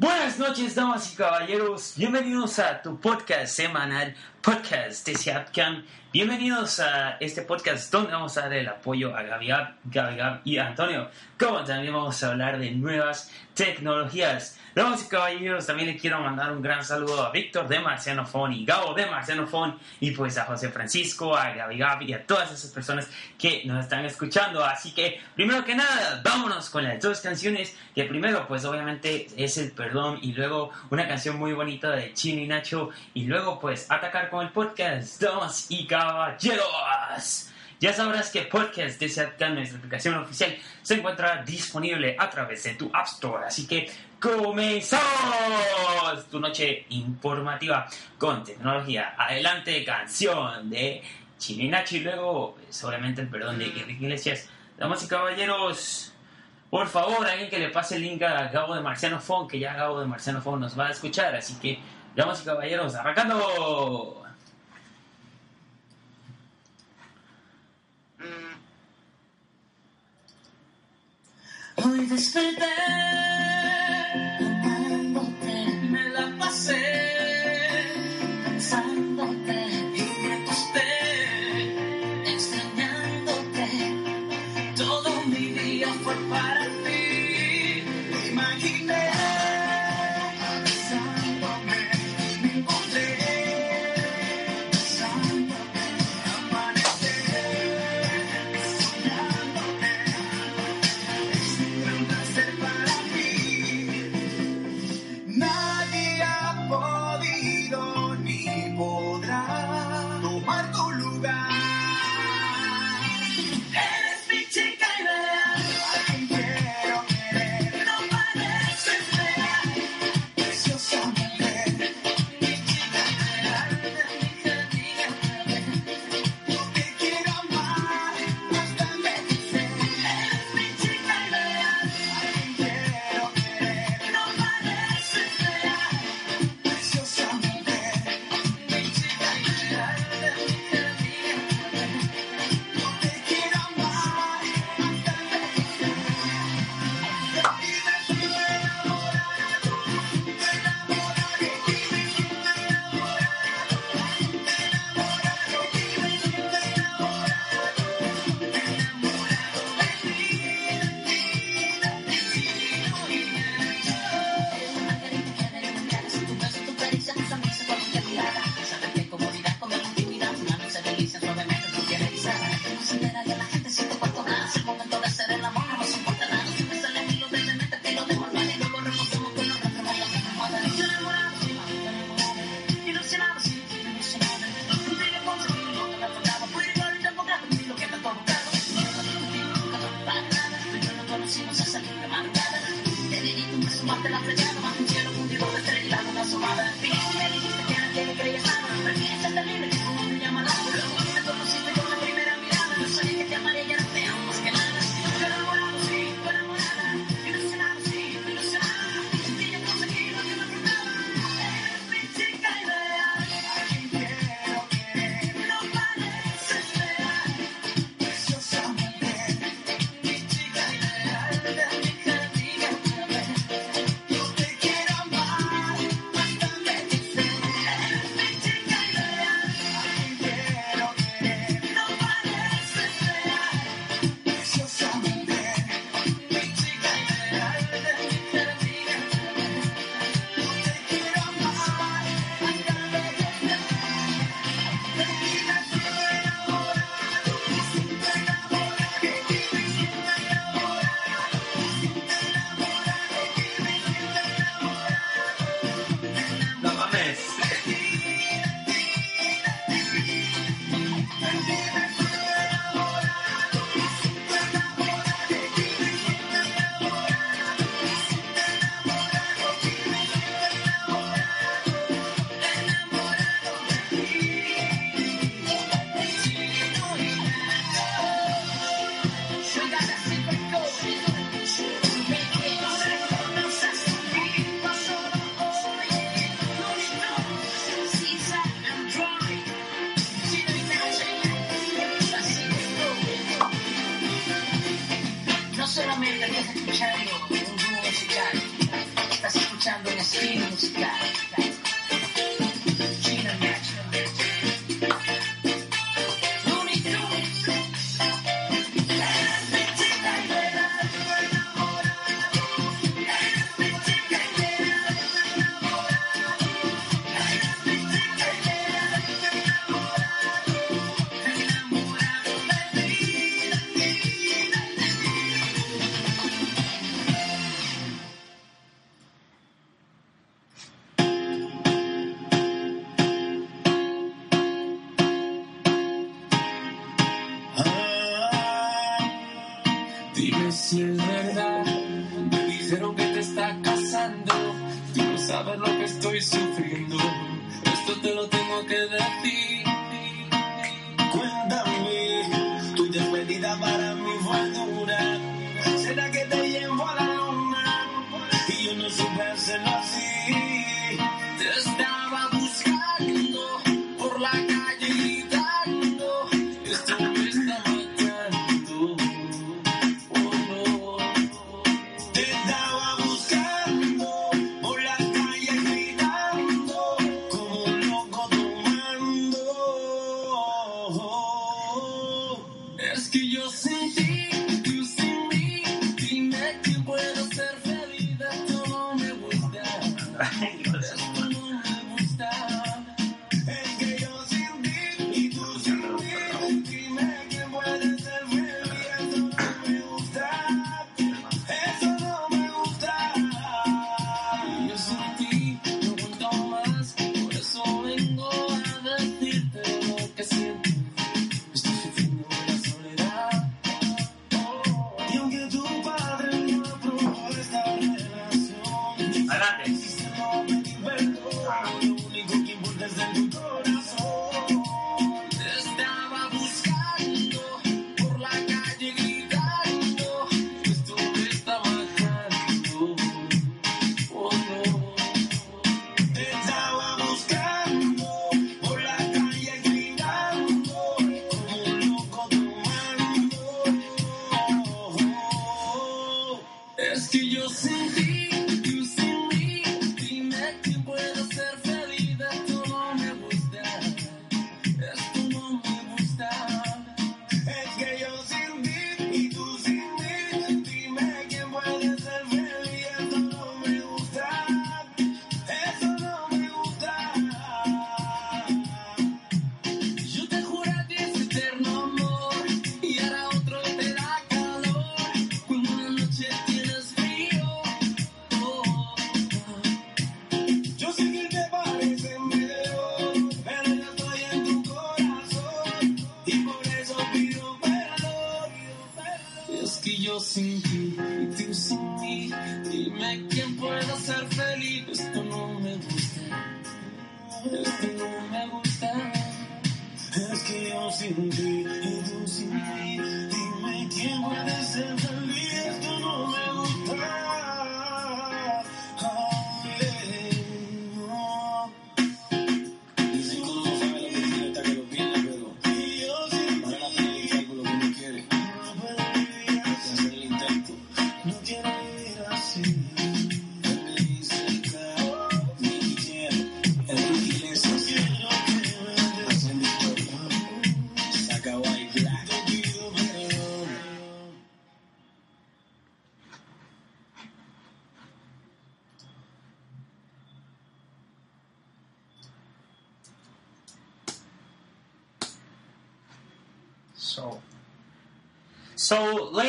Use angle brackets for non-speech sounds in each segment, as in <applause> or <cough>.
What. Buenas noches, damas y caballeros. Bienvenidos a tu podcast semanal, Podcast de Siapcam. Bienvenidos a este podcast donde vamos a dar el apoyo a Gabi Gab, y Antonio, como también vamos a hablar de nuevas tecnologías. Damas y caballeros, también le quiero mandar un gran saludo a Víctor de Marciano Fon y Gabo de Marciano Fon y pues a José Francisco, a Gabi Gabi y a todas esas personas que nos están escuchando. Así que, primero que nada, vámonos con las dos canciones. Que primero, pues obviamente es El Perdón y luego una canción muy bonita de Chino y Nacho y luego pues atacar con el podcast. Damas y caballeros. Ya sabrás que Podcast de Seatcan, nuestra aplicación oficial, se encuentra disponible a través de tu App Store. Así que comenzamos tu noche informativa con tecnología. Adelante, canción de Nachi y luego, solamente el perdón de Enrique Iglesias. Damas y caballeros, por favor, alguien que le pase el link a Gabo de Marciano Fon, que ya Gabo de Marciano Fon nos va a escuchar. Así que, damas y caballeros, arrancando. Hoy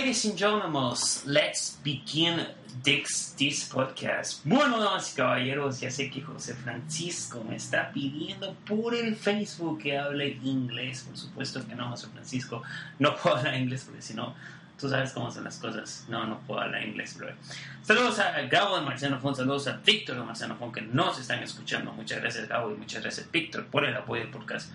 ladies and gentlemen, let's begin this, this podcast. Bueno, damas y caballeros, ya sé que José Francisco me está pidiendo por el Facebook que hable inglés. Por supuesto que no, José Francisco, no <laughs> puedo hablar inglés porque si no, tú sabes cómo son las cosas. No, no puedo hablar inglés, bro. Saludos a Gabo de Marciano Fon, saludos a Víctor de Marciano Fon que nos están escuchando. Muchas gracias, Gabo, y muchas gracias, Víctor, por el apoyo del podcast.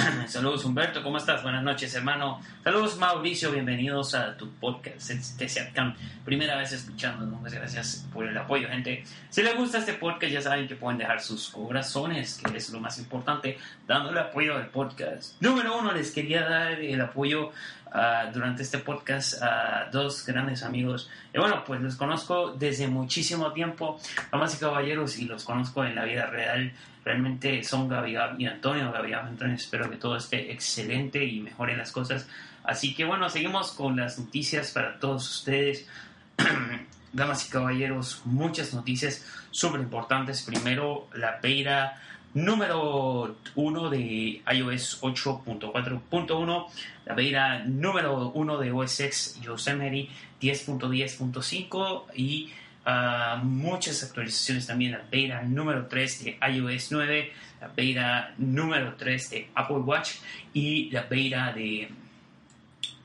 <clears throat> Saludos Humberto, ¿cómo estás? Buenas noches, hermano. Saludos Mauricio, bienvenidos a tu podcast, este Seatcam. Primera vez escuchando, muchas gracias por el apoyo, gente. Si les gusta este podcast, ya saben que pueden dejar sus corazones, que es lo más importante, dándole apoyo al podcast. Número uno, les quería dar el apoyo ah, durante este podcast a dos grandes amigos. Y bueno, pues los conozco desde muchísimo tiempo, damas y caballeros, y los conozco en la vida real. Realmente son Gaby Gab y Antonio Gaby Gab. Antonio, espero que todo esté excelente y mejoren las cosas. Así que bueno, seguimos con las noticias para todos ustedes. <clears throat> Damas y caballeros, muchas noticias súper importantes. Primero, la beta número 1 de iOS 8.4.1, la beta número 1 de OS X Yosemite 10.10.5 y ah, muchas actualizaciones también. La beta número 3 de iOS 9, la beta número 3 de Apple Watch y la beta de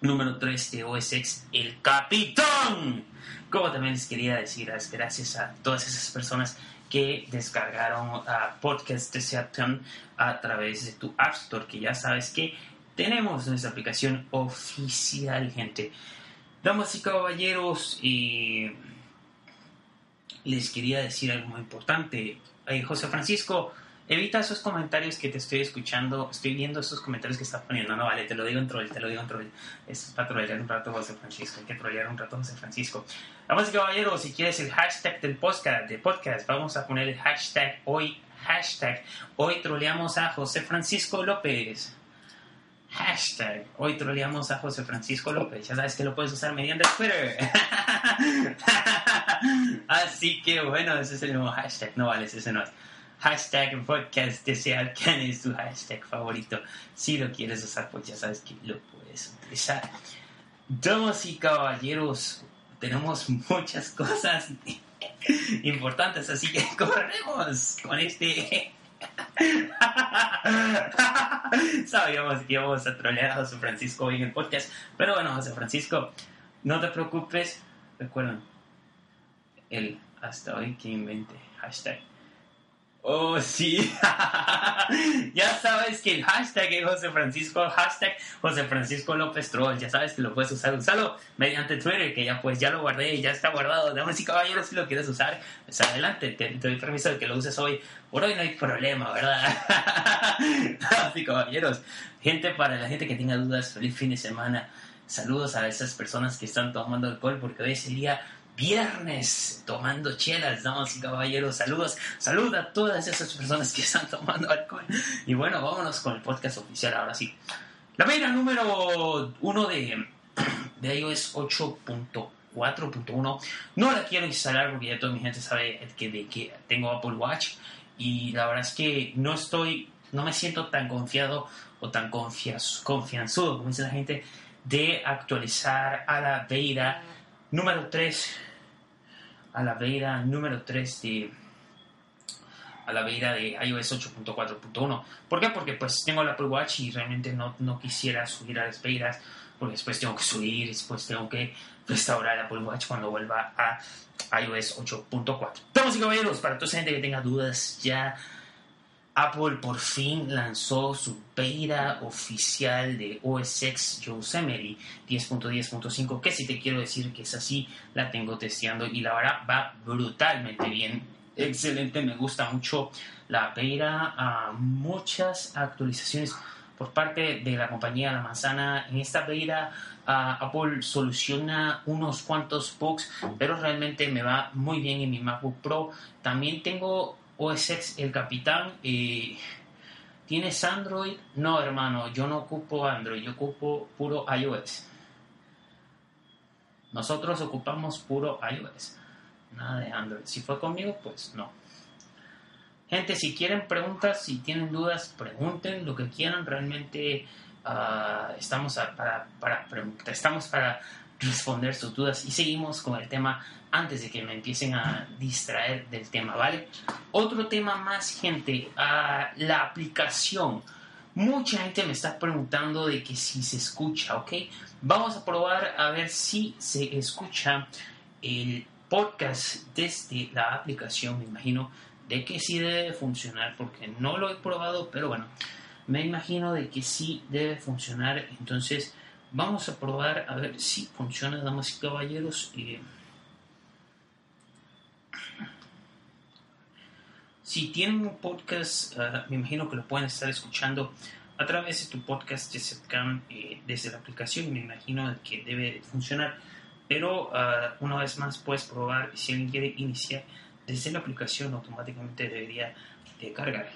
número 3 de OSX, el Capitán. Como también les quería decir, es gracias a todas esas personas que descargaron a Podcast de Seattle a través de tu App Store, que ya sabes que tenemos nuestra aplicación oficial, gente. Damas y caballeros, les quería decir algo muy importante. Eh, José Francisco, evita esos comentarios que te estoy escuchando, estoy viendo esos comentarios que estás poniendo. No, vale, te lo digo en troll, te lo digo en troll. Es para trollear un rato José Francisco, hay que trollear un rato José Francisco. Damas y caballeros, si quieres el hashtag del podcast, de podcast vamos a poner el hashtag hoy, hashtag hoy troleamos a José Francisco López. Hashtag, hoy troleamos a José Francisco López. Ya sabes que lo puedes usar mediante Twitter. <laughs> Así que bueno, ese es el nuevo hashtag. No vale, ese no es. Hashtag podcast desea quién es tu hashtag favorito. Si lo quieres usar, pues ya sabes que lo puedes utilizar. Damas y caballeros, tenemos muchas cosas <laughs> importantes, así que <laughs> corremos con este <laughs> Sabíamos que íbamos a trolear a José Francisco hoy en el podcast. Pero bueno, José Francisco, no te preocupes. Recuerden, el hasta hoy que invente hashtag. Oh, sí. <laughs> ya sabes que el hashtag es José Francisco, hashtag José Francisco López Troll. Ya sabes que lo puedes usar. Usalo mediante Twitter, que ya pues ya lo guardé, ya está guardado. Damas y caballeros, si lo quieres usar, pues adelante. Te, te doy permiso de que lo uses hoy. Por hoy no hay problema, ¿verdad? <laughs> Damas y caballeros, gente, para la gente que tenga dudas, feliz fin de semana. Saludos a esas personas que están tomando alcohol, porque hoy es el día viernes tomando chelas, damas y caballeros. Saludos, saludos a todas esas personas que están tomando alcohol. Y bueno, vámonos con el podcast oficial ahora sí. La beta número uno de, de iOS 8.4.1 no la quiero instalar porque ya toda mi gente sabe que, de que tengo Apple Watch y la verdad es que no estoy, no me siento tan confiado o tan confianzudo, como dice la gente, de actualizar a la beta número 3 a la beta número 3 de a la beta de iOS 8.4.1 ¿por qué? porque pues tengo el Apple Watch y realmente no, no quisiera subir a las betas porque después tengo que subir después tengo que restaurar el Apple Watch cuando vuelva a iOS 8.4 Damas y caballeros, para toda esa gente que tenga dudas ya Apple por fin lanzó su beta oficial de OS X Yosemite 10.10.5, que si te quiero decir que es así, la tengo testeando y la verdad va brutalmente bien. Excelente, me gusta mucho la beta, ah, muchas actualizaciones por parte de la compañía La Manzana. En esta beta ah, Apple soluciona unos cuantos bugs, pero realmente me va muy bien en mi MacBook Pro. También tengo OS X El Capitán. eh, ¿Tienes Android? No, hermano, yo no ocupo Android, yo ocupo puro iOS. Nosotros ocupamos puro iOS, nada de Android. Si fue conmigo, pues no. Gente, si quieren preguntas, si tienen dudas, pregunten lo que quieran. Realmente ah, estamos para responder sus dudas y seguimos con el tema antes de que me empiecen a distraer del tema, ¿vale? Otro tema más, gente, ah, la aplicación. Mucha gente me está preguntando de que si se escucha, ¿ok? Vamos a probar a ver si se escucha el podcast desde la aplicación, me imagino de que sí debe funcionar, porque no lo he probado, pero bueno, me imagino de que sí debe funcionar, entonces vamos a probar a ver si funciona, damas y caballeros. Si tienen un podcast, ah, me imagino que lo pueden estar escuchando a través de tu podcast de Setcam eh, desde la aplicación. Me imagino que debe funcionar. Pero ah, una vez más puedes probar. Si alguien quiere iniciar desde la aplicación, automáticamente debería de cargar.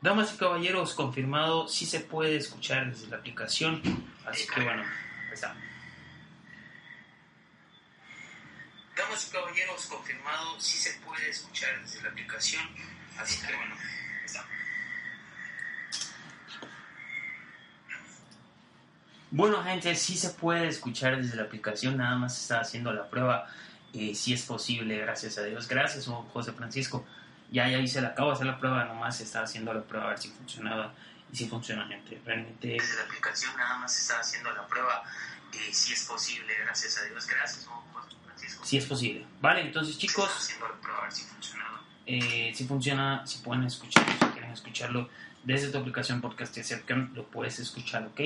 Damas y caballeros, confirmado, sí se puede escuchar desde la aplicación. Así que bueno, ahí está. Damas y caballeros, confirmado, sí se puede escuchar desde la aplicación. Así que bueno, ahí está. Bueno, gente, sí se puede escuchar desde la aplicación, nada más está haciendo la prueba. Eh, si es posible, gracias a Dios. Gracias, José Francisco. Ya, ya hice la, acabo de hacer la prueba, nomás estaba haciendo la prueba a ver si funcionaba. y sí funciona, gente. Realmente Desde la aplicación nada más está haciendo la prueba. Eh, si es posible, gracias a Dios. Gracias, ¿no? Sí es posible. Vale, entonces chicos, si eh, si funciona, si pueden escucharlo, si quieren escucharlo desde tu aplicación podcast Acercan, lo puedes escuchar, ¿ok?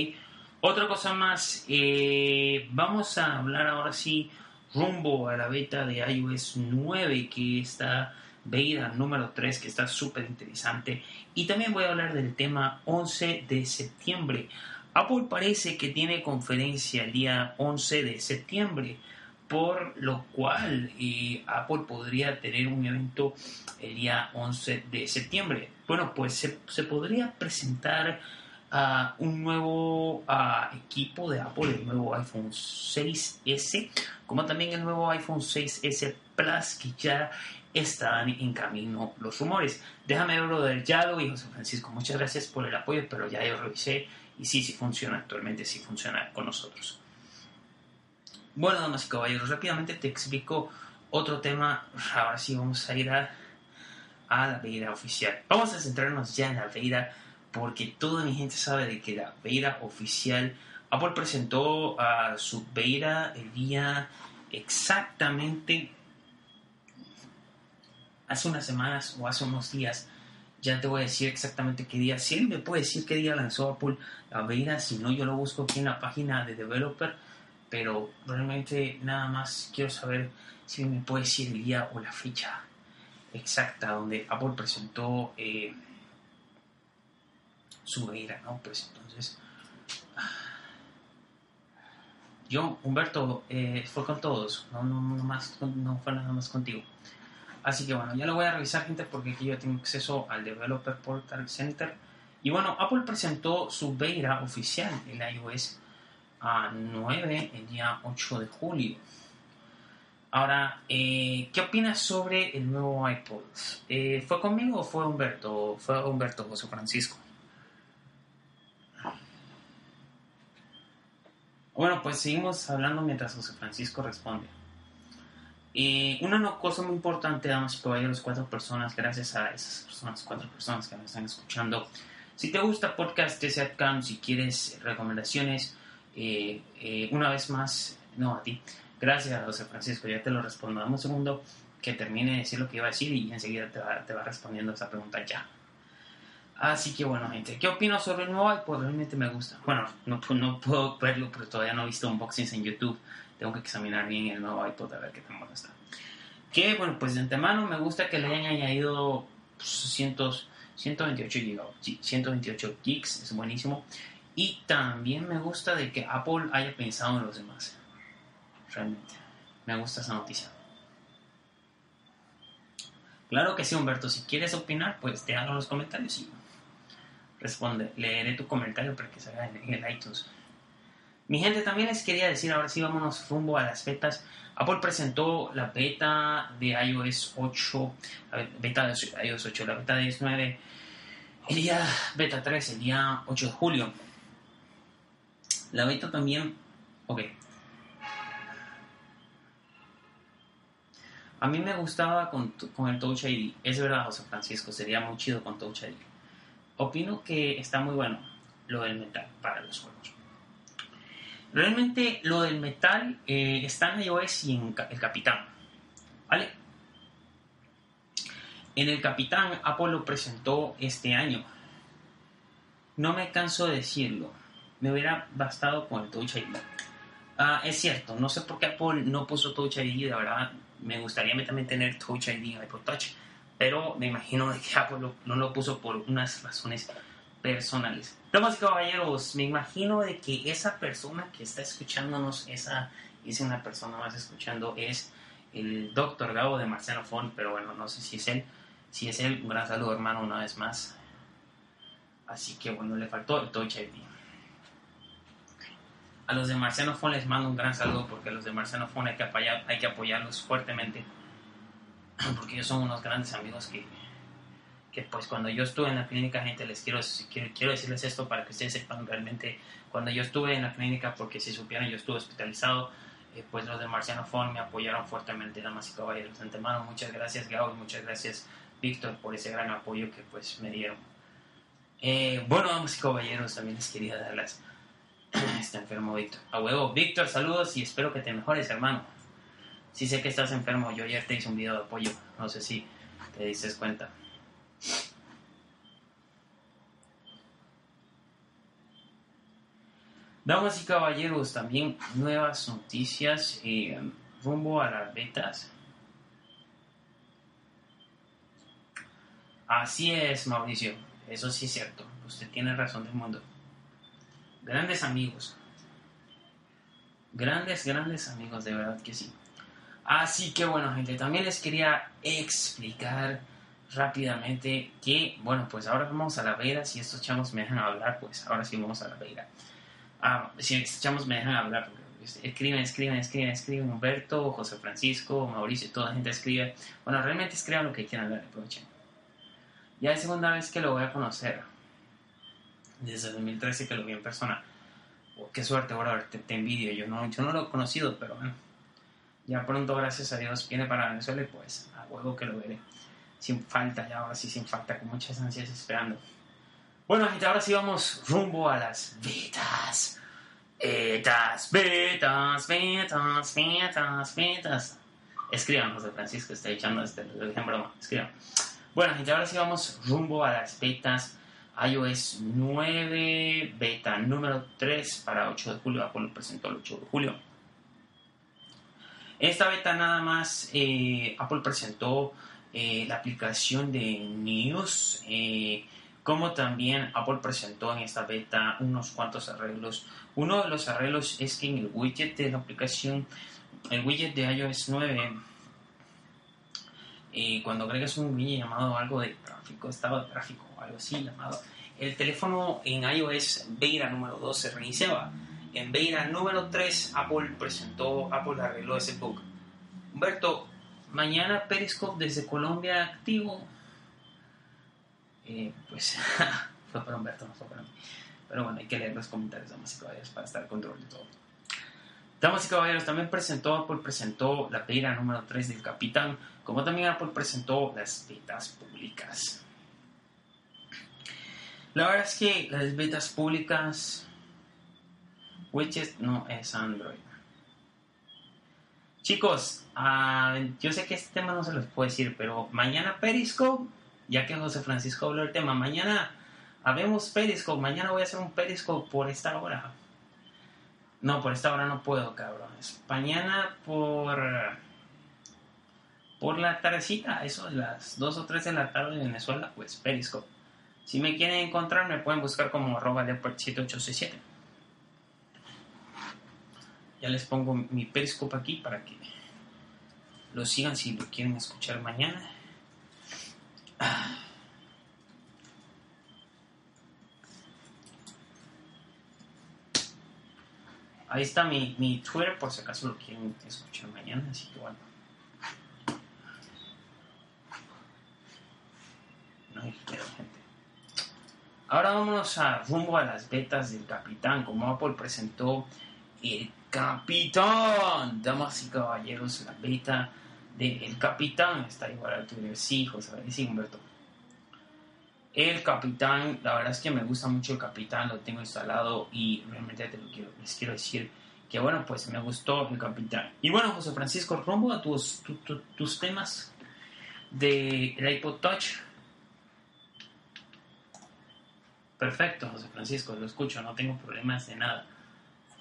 Otra cosa más, eh, vamos a hablar ahora sí rumbo a la beta de iOS 9 que está beta número 3 que está súper interesante y también voy a hablar del tema 11 de septiembre. Apple parece que tiene conferencia el día 11 de septiembre por lo cual Apple podría tener un evento el día 11 de septiembre. Bueno, pues se, podría presentar un nuevo equipo de Apple, el nuevo iPhone 6S, como también el nuevo iPhone 6S Plus, que ya están en camino los rumores. Déjame verlo del Yalo y José Francisco, muchas gracias por el apoyo, pero ya yo revisé y sí, sí funciona actualmente, sí funciona con nosotros. Bueno, damas y caballeros, rápidamente te explico otro tema. Ahora sí vamos a ir a, a la beta oficial. Vamos a centrarnos ya en la beta porque toda mi gente sabe de que la beta oficial, Apple presentó a su beta el día exactamente hace unas semanas o hace unos días. Ya te voy a decir exactamente qué día. Si él me puede decir qué día lanzó Apple la beta, si no, yo lo busco aquí en la página de Developer pero realmente nada más quiero saber si me puede decir el día o la fecha exacta donde Apple presentó eh, su beta, ¿no? Pues entonces, yo, Humberto, eh, fue con todos, no, no, no, más, no fue nada más contigo. Así que bueno, ya lo voy a revisar, gente, porque aquí yo tengo acceso al Developer Portal Center. Y bueno, Apple presentó su beta oficial en iOS a 9 el día 8 de julio. Ahora, eh, ¿qué opinas sobre el nuevo iPod? Eh, ¿Fue conmigo o fue Humberto? Fue Humberto José Francisco. Bueno, pues seguimos hablando mientras José Francisco responde. Eh, una cosa muy importante, damas y caballeros, cuatro personas, gracias a esas personas, cuatro personas que me están escuchando. Si te gusta podcast de Setcam, si quieres recomendaciones, eh, eh, una vez más, no a ti. Gracias, José Francisco, ya te lo respondo. Dame un segundo que termine de decir lo que iba a decir y enseguida te va, te va respondiendo esa pregunta ya. Así que bueno, gente, ¿qué opino sobre el nuevo iPod? Realmente me gusta. Bueno, no, no puedo verlo porque todavía no he visto unboxings en YouTube. Tengo que examinar bien el nuevo iPod a ver qué tan bueno está. Que bueno, pues de antemano me gusta que le hayan añadido pues, cientos, 128 GB, sí, 128 gigs, es buenísimo. Y también me gusta de que Apple haya pensado en los demás. Realmente, me gusta esa noticia. Claro que sí, Humberto. Si quieres opinar, pues déjalo en los comentarios y responde. Leeré tu comentario para que salga en, el iTunes. Mi gente, también les quería decir, ahora sí vámonos rumbo a las betas. Apple presentó la beta de iOS 8, la be- beta de iOS 8, la beta de iOS 9, el día beta 3, el día 8 de julio. La beta también, ok. A mí me gustaba con, con el Touch ID. Es verdad, José Francisco, sería muy chido con Touch ID. Opino que está muy bueno lo del metal para los juegos. Realmente lo del metal eh, está en iOS y en el Capitán. ¿Vale? En el Capitán Apple lo presentó este año. No me canso de decirlo. Me hubiera bastado con el Touch ID. Ah, es cierto, no sé por qué Apple no puso Touch ID, de verdad me gustaría también tener Touch ID en iPod Touch, pero me imagino que Apple lo- no lo puso por unas razones personales. Damas y caballeros, me imagino de que esa persona que está escuchándonos, esa es una persona más escuchando, es el doctor Gabo de Marciano Fon, pero bueno, no sé si es él. Si es él, un gran saludo hermano una vez más. Así que bueno, le faltó el Touch ID. A los de Marciano Fon les mando un gran saludo porque los de Marciano Fon hay que, apoyar, hay que apoyarlos fuertemente <clears throat> porque ellos son unos grandes amigos que, que pues cuando yo estuve en la clínica, gente, les quiero, quiero, quiero decirles esto para que ustedes sepan realmente, cuando yo estuve en la clínica, porque si supieran yo estuve hospitalizado, eh, pues los de Marciano Fon me apoyaron fuertemente, damas y caballeros. De antemano, muchas gracias Gabo y muchas gracias Víctor por ese gran apoyo que pues me dieron. Eh, bueno, damas y caballeros, también les quería dar las... <clears throat> Está enfermo Víctor. A huevo. Víctor, saludos y espero que te mejores, hermano. Sí sé que estás enfermo. Yo ayer te hice un video de apoyo. No sé si te diste cuenta. Damas y caballeros, también nuevas noticias eh, rumbo a las betas. Así es, Mauricio. Eso sí es cierto. Usted tiene razón del mundo. Grandes amigos. Grandes, grandes amigos, de verdad que sí. Así que bueno, gente, también les quería explicar rápidamente que, bueno, pues ahora vamos a la Vera. Si estos chamos me dejan hablar, pues ahora sí vamos a la Vera. Ah, si estos chamos me dejan hablar, porque escriben, escriben, escriben, escriben. Humberto, José Francisco, Mauricio, toda la gente escribe. Bueno, realmente escriban lo que quieran, dale, aprovechen. Ya es segunda vez que lo voy a conocer. Desde 2013 que lo vi en persona. Oh, qué suerte, bro, te, te envidio. Yo no, yo no lo he conocido, pero bueno. Ya pronto, gracias a Dios, viene para Venezuela y pues a huevo que lo veré. Sin falta, ya ahora sí, sin falta, con muchas ansias esperando. Bueno, gente, ahora sí vamos rumbo a las betas. Betas, betas, betas, betas, betas. Escriban, José Francisco, está echando este, lo dije en broma, escriban. Bueno, gente, ahora sí vamos rumbo a las betas iOS 9, beta número 3 para 8 de julio. Apple presentó el 8 de julio. Esta beta nada más, eh, Apple presentó eh, la aplicación de News, eh, como también Apple presentó en esta beta unos cuantos arreglos. Uno de los arreglos es que en el widget de la aplicación, el widget de iOS 9, eh, cuando agregas un widget llamado algo de tráfico, estado de tráfico o algo así llamado, el teléfono en iOS beta número 2 se reiniciaba. En beta número 3 Apple presentó, Apple arregló ese bug. Humberto, mañana Periscope desde Colombia activo. Eh, pues <laughs> fue para Humberto, no fue para mí. Pero bueno, hay que leer los comentarios, damas y caballeros, para estar al control de todo. Damas y caballeros, también presentó, Apple presentó la beta número 3 del Capitán, como también Apple presentó las betas públicas. La verdad es que las betas públicas, Widget no es Android. Chicos, ah, yo sé que este tema no se los puedo decir, pero mañana Periscope, ya que José Francisco habló del tema, mañana habemos Periscope, mañana voy a hacer un Periscope por esta hora. No, por esta hora no puedo, cabrones. Mañana por por la tardecita, eso las 2 o 3 de la tarde en Venezuela, pues Periscope. Si me quieren encontrar, me pueden buscar como arroba leopard7867. Ya les pongo mi Periscope aquí para que lo sigan si lo quieren escuchar mañana. Ah. Ahí está mi, mi Twitter por si acaso lo quieren escuchar mañana, así que bueno. No hay pedo, gente. Ahora vámonos a rumbo a las betas del Capitán. Como Apple presentó el Capitán, damas y caballeros, la beta del Capitán está igual al Twitter. Sí, José, sí, Humberto. El Capitán, la verdad es que me gusta mucho el Capitán, lo tengo instalado y realmente te lo quiero, les quiero decir que bueno, pues me gustó el Capitán. Y bueno, José Francisco, rumbo a tus, tu- tu- tus temas del iPod Touch. Perfecto, José Francisco, lo escucho, no tengo problemas de nada.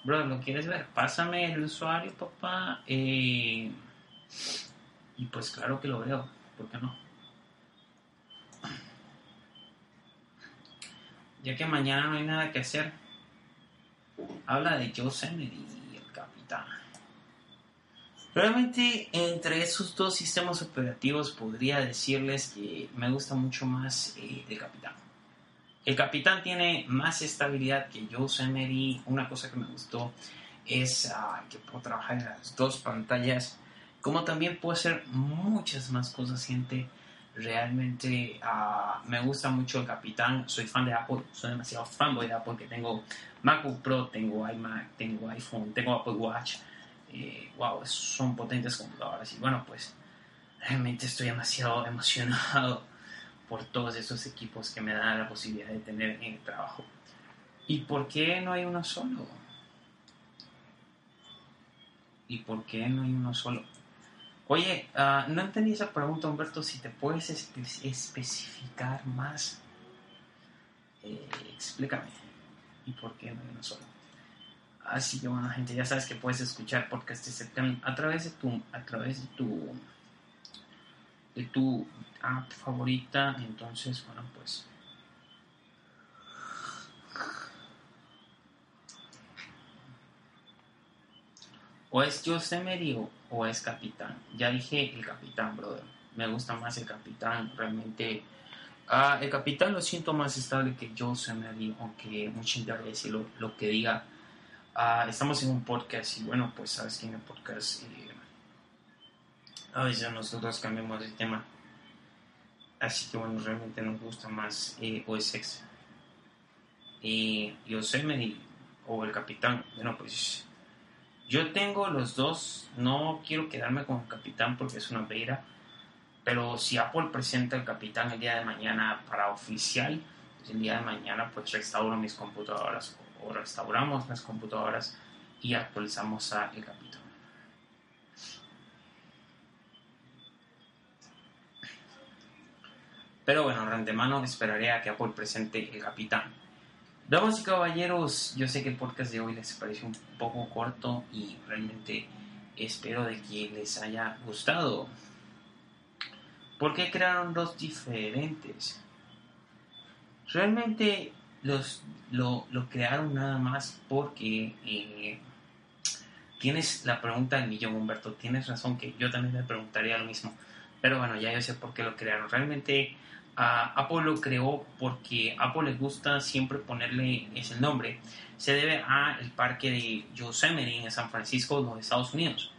Bro, ¿lo quieres ver? Pásame el usuario, papá. eh, y pues claro que lo veo, ¿por qué no? Ya que mañana no hay nada que hacer, habla de Yosemite y el Capitán. Realmente entre esos dos sistemas operativos podría decirles que me gusta mucho más eh, el Capitán. El Capitán tiene más estabilidad que Yosemite. Una cosa que me gustó es ah, que puedo trabajar en las dos pantallas. Como también puedo hacer muchas más cosas, gente. Realmente ah, me gusta mucho el Capitán. Soy fan de Apple. Soy demasiado fanboy de Apple. Que tengo MacBook Pro, tengo iMac, tengo iPhone, tengo Apple Watch. Eh, wow, son potentes computadoras. Y bueno, pues realmente estoy demasiado <laughs> emocionado por todos esos equipos que me dan la posibilidad de tener en el trabajo. ¿Y por qué no hay uno solo? ¿Y por qué no hay uno solo? Oye, ah, no entendí esa pregunta, Humberto, si te puedes espe- especificar más. Eh, explícame. ¿Y por qué no uno solo? Así que bueno, gente, ya sabes que puedes escuchar podcast de Septiembre a través de tu, a través de tu, de tu app favorita. Entonces, bueno, pues. O es Yosemite o, o es Capitán. Ya dije el Capitán, brother. Me gusta más el Capitán, realmente. Ah, el Capitán lo siento más estable que Yosemite, aunque mucha gente va a decir lo, lo que diga. Ah, estamos en un podcast y bueno, pues sabes que en el podcast eh, a veces nosotros cambiamos de tema. Así que bueno, realmente nos gusta más eh, OSX. Y Yosemite o el Capitán, bueno, pues yo tengo los dos. No quiero quedarme con el Capitán porque es una beta. Pero si Apple presenta el Capitán el día de mañana para oficial, pues el día de mañana pues restauro mis computadoras o restauramos las computadoras y actualizamos a el Capitán. Pero bueno, de antemano esperaré a que Apple presente el Capitán. Damas y caballeros, yo sé que el podcast de hoy les pareció un poco corto y realmente espero de que les haya gustado. ¿Por qué crearon dos diferentes? Realmente los, lo, lo crearon nada más porque eh, tienes la pregunta del millón, Humberto. Tienes razón que yo también le preguntaría lo mismo. Pero bueno, ya yo sé por qué lo crearon. Realmente a Apple lo creó porque Apple le gusta siempre ponerle ese nombre. Se debe a el parque de Yosemite en San Francisco, los Estados Unidos.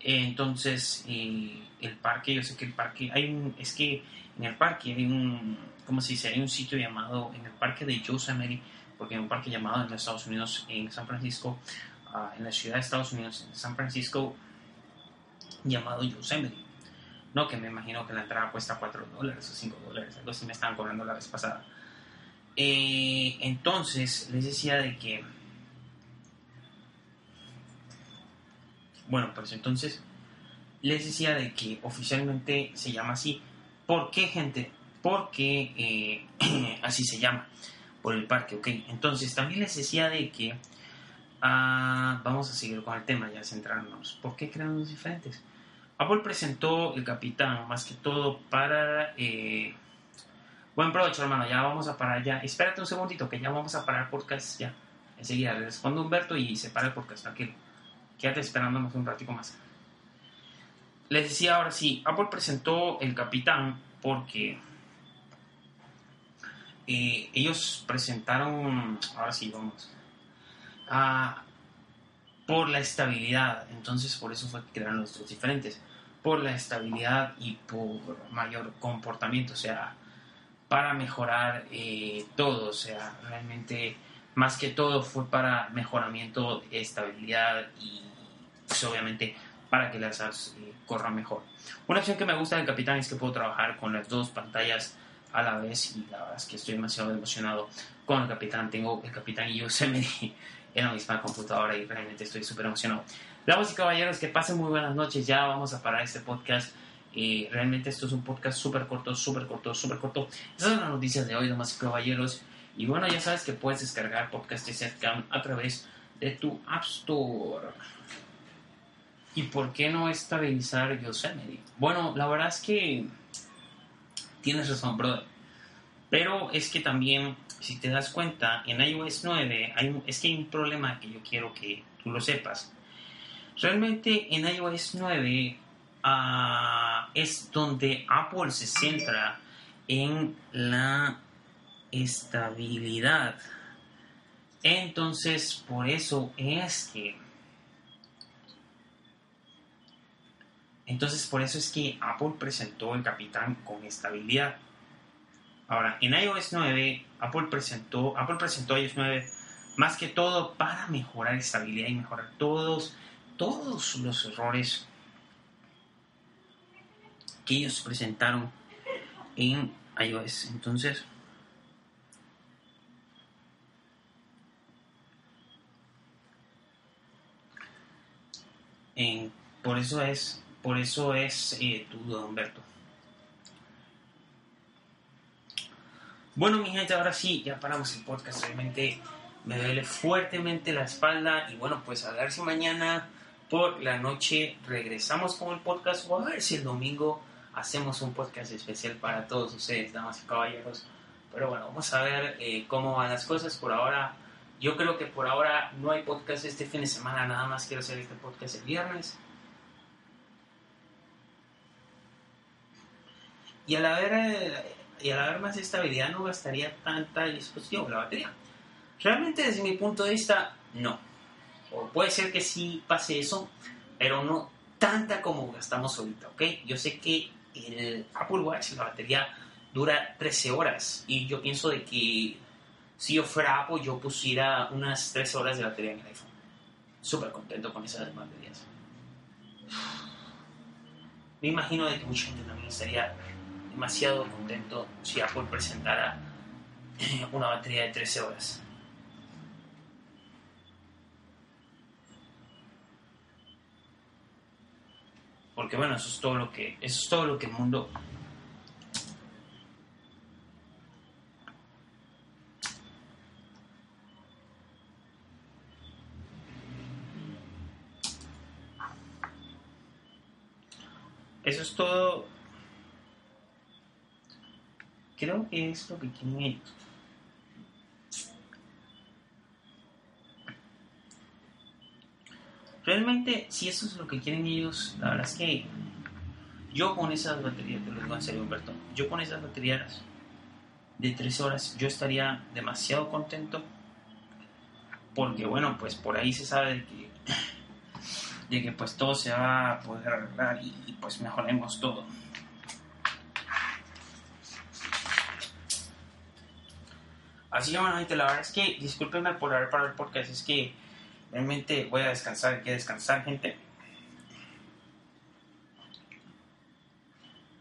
Entonces, eh, el parque, yo sé que el parque, hay un, es que en el parque hay un, ¿cómo se un sitio llamado, en el parque de Yosemite, porque hay un parque llamado en los Estados Unidos, en San Francisco, ah, en la ciudad de Estados Unidos, en San Francisco, llamado Yosemite. No, que me imagino que la entrada cuesta 4 dólares o 5 dólares, algo así me estaban cobrando la vez pasada. Eh, entonces, les decía de que Bueno, pues entonces les decía de que oficialmente se llama así. ¿Por qué, gente? Porque eh, <clears throat> así se llama, por el parque, ¿ok? Entonces también les decía de que ah, vamos a seguir con el tema, ya centrarnos. ¿Por qué crean los diferentes? Apple presentó el Capitán más que todo para... eh, buen provecho, hermano, ya vamos a parar ya. Espérate un segundito, que ya vamos a parar podcast ya. Enseguida le respondo a Humberto y se para el podcast, tranquilo. Quédate esperándonos un ratico más. Les decía ahora sí, Apple presentó el Capitán porque eh, ellos presentaron, ahora sí vamos, ah, por la estabilidad, entonces por eso fue que crearon los dos diferentes, por la estabilidad y por mayor comportamiento, o sea, para mejorar eh, todo, o sea, realmente más que todo fue para mejoramiento, estabilidad y pues, obviamente para que las apps eh, corran mejor. Una opción que me gusta del Capitán es que puedo trabajar con las dos pantallas a la vez y la verdad es que estoy demasiado emocionado con el Capitán. Tengo el Capitán y Yosemite <laughs> en la misma computadora y realmente estoy súper emocionado. Damas y caballeros, que pasen muy buenas noches. Ya vamos a parar este podcast. Eh, realmente esto es un podcast súper corto, súper corto, súper corto. Esas son las noticias de hoy, damas y caballeros. Y bueno, ya sabes que puedes descargar podcast de Setcam a través de tu App Store. ¿Y por qué no estabilizar Yosemite? Bueno, la verdad es que tienes razón, brother. Pero es que también, si te das cuenta, en iOS 9 hay un- es que hay un problema que yo quiero que tú lo sepas. Realmente en iOS 9 ah, es donde Apple se centra en la estabilidad. Entonces, por eso es que Entonces, por eso es que Apple presentó el Capitán con estabilidad. Ahora, en iOS 9, Apple presentó, Apple presentó iOS 9 más que todo para mejorar estabilidad y mejorar todos, todos los errores que ellos presentaron en iOS. Entonces, en- por eso es, por eso es eh, tu Humberto. Bueno, mi gente, ahora sí, ya paramos el podcast. Realmente me duele fuertemente la espalda. Y bueno, pues a ver si mañana por la noche regresamos con el podcast o a ver si el domingo hacemos un podcast especial para todos ustedes, damas y caballeros. Pero bueno, vamos a ver eh, cómo van las cosas. Por ahora, yo creo que por ahora no hay podcast este fin de semana. Nada más quiero hacer este podcast el viernes. Y al haber, eh, y al haber más estabilidad no gastaría tanta disposición la batería. Realmente desde mi punto de vista, no. O puede ser que sí pase eso, pero no tanta como gastamos ahorita, ¿ok? Yo sé que el Apple Watch, la batería dura 13 horas y yo pienso de que si yo fuera Apple yo pusiera unas 13 horas de batería en el iPhone. Súper contento con esas baterías. Me imagino de que mucha gente también estaría demasiado contento si Apple presentara eh, una batería de 13 horas. Porque bueno, eso es todo lo que eso es todo lo que el mundo Eso es todo. Creo que es lo que quieren ellos. Realmente, si eso es lo que quieren ellos, la verdad es que yo con esas baterías, te lo digo en serio, Humberto, yo con esas baterías de 3 horas, yo estaría demasiado contento porque, bueno, pues por ahí se sabe de que, de que pues todo se va a poder arreglar y, y, pues mejoremos todo. Así que, bueno, gente, la verdad es que discúlpenme por haber parado el podcast, es que realmente voy a descansar, hay que descansar, gente.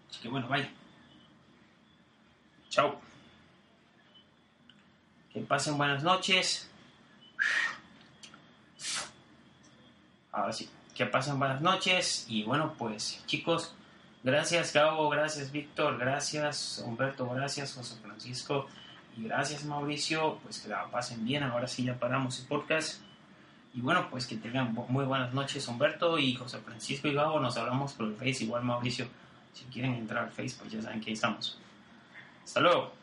Así que bueno, bye. Chao. Que pasen buenas noches. Ahora sí, que pasen buenas noches. Y bueno, pues chicos, gracias Gabo, gracias Víctor, gracias Humberto, gracias José Francisco y gracias Mauricio. Pues que la pasen bien. Ahora sí ya paramos el podcast. Y bueno, pues que tengan muy buenas noches Humberto y José Francisco y Gabo. Nos hablamos por el Face, igual Mauricio. Si quieren entrar al Face, pues ya saben que ahí estamos. Hasta luego.